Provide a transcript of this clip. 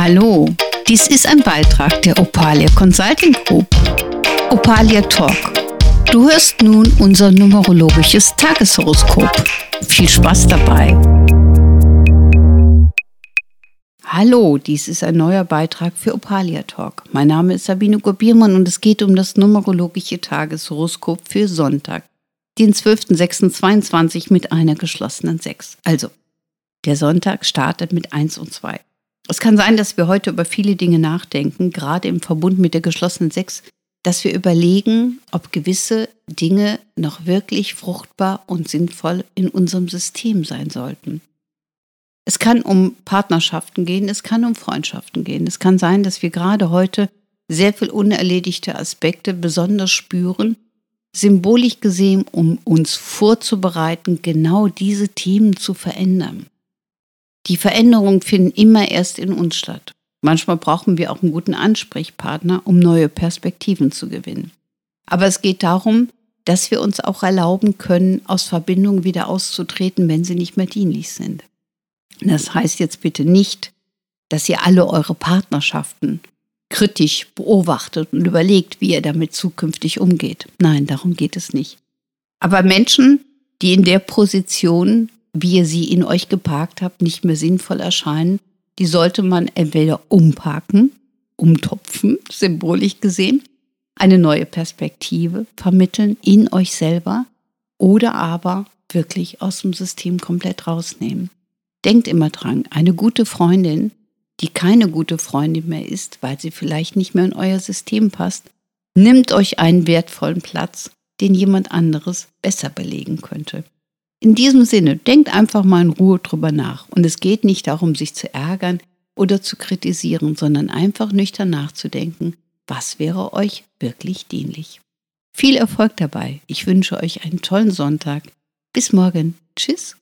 Hallo, dies ist ein Beitrag der Opalia Consulting Group. Opalia Talk. Du hörst nun unser numerologisches Tageshoroskop. Viel Spaß dabei. Hallo, dies ist ein neuer Beitrag für Opalia Talk. Mein Name ist Sabine Gobiermann und es geht um das numerologische Tageshoroskop für Sonntag, den 12.06.22 mit einer geschlossenen 6. Also, der Sonntag startet mit 1 und 2. Es kann sein, dass wir heute über viele Dinge nachdenken, gerade im Verbund mit der geschlossenen 6, dass wir überlegen, ob gewisse Dinge noch wirklich fruchtbar und sinnvoll in unserem System sein sollten. Es kann um Partnerschaften gehen, es kann um Freundschaften gehen. Es kann sein, dass wir gerade heute sehr viel unerledigte Aspekte besonders spüren, symbolisch gesehen, um uns vorzubereiten, genau diese Themen zu verändern. Die Veränderungen finden immer erst in uns statt. Manchmal brauchen wir auch einen guten Ansprechpartner, um neue Perspektiven zu gewinnen. Aber es geht darum, dass wir uns auch erlauben können, aus Verbindungen wieder auszutreten, wenn sie nicht mehr dienlich sind. Das heißt jetzt bitte nicht, dass ihr alle eure Partnerschaften kritisch beobachtet und überlegt, wie ihr damit zukünftig umgeht. Nein, darum geht es nicht. Aber Menschen, die in der Position wie ihr sie in euch geparkt habt, nicht mehr sinnvoll erscheinen, die sollte man entweder umparken, umtopfen, symbolisch gesehen, eine neue Perspektive vermitteln in euch selber oder aber wirklich aus dem System komplett rausnehmen. Denkt immer dran, eine gute Freundin, die keine gute Freundin mehr ist, weil sie vielleicht nicht mehr in euer System passt, nimmt euch einen wertvollen Platz, den jemand anderes besser belegen könnte. In diesem Sinne, denkt einfach mal in Ruhe drüber nach. Und es geht nicht darum, sich zu ärgern oder zu kritisieren, sondern einfach nüchtern nachzudenken, was wäre euch wirklich dienlich. Viel Erfolg dabei. Ich wünsche euch einen tollen Sonntag. Bis morgen. Tschüss.